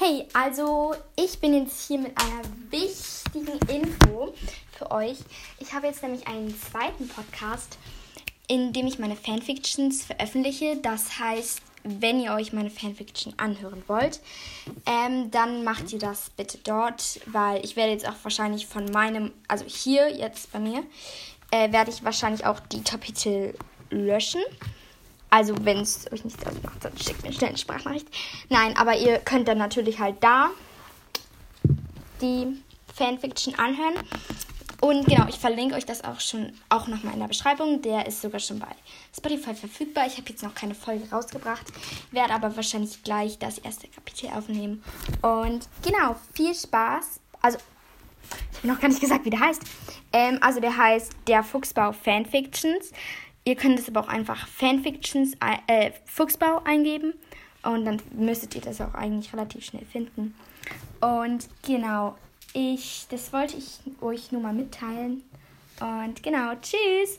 Hey, also ich bin jetzt hier mit einer wichtigen Info für euch. Ich habe jetzt nämlich einen zweiten Podcast, in dem ich meine Fanfictions veröffentliche. Das heißt, wenn ihr euch meine Fanfiction anhören wollt, ähm, dann macht ihr das bitte dort, weil ich werde jetzt auch wahrscheinlich von meinem, also hier jetzt bei mir, äh, werde ich wahrscheinlich auch die Kapitel löschen. Also, wenn es euch nicht ausmacht, dann schickt mir schnell eine Sprachnachricht. Nein, aber ihr könnt dann natürlich halt da die Fanfiction anhören. Und genau, ich verlinke euch das auch schon auch nochmal in der Beschreibung. Der ist sogar schon bei Spotify verfügbar. Ich habe jetzt noch keine Folge rausgebracht, werde aber wahrscheinlich gleich das erste Kapitel aufnehmen. Und genau, viel Spaß. Also, ich habe noch gar nicht gesagt, wie der heißt. Ähm, also, der heißt Der Fuchsbau Fanfictions. Ihr könnt es aber auch einfach Fanfictions, äh, Fuchsbau eingeben. Und dann müsstet ihr das auch eigentlich relativ schnell finden. Und genau, ich, das wollte ich euch nur mal mitteilen. Und genau, tschüss!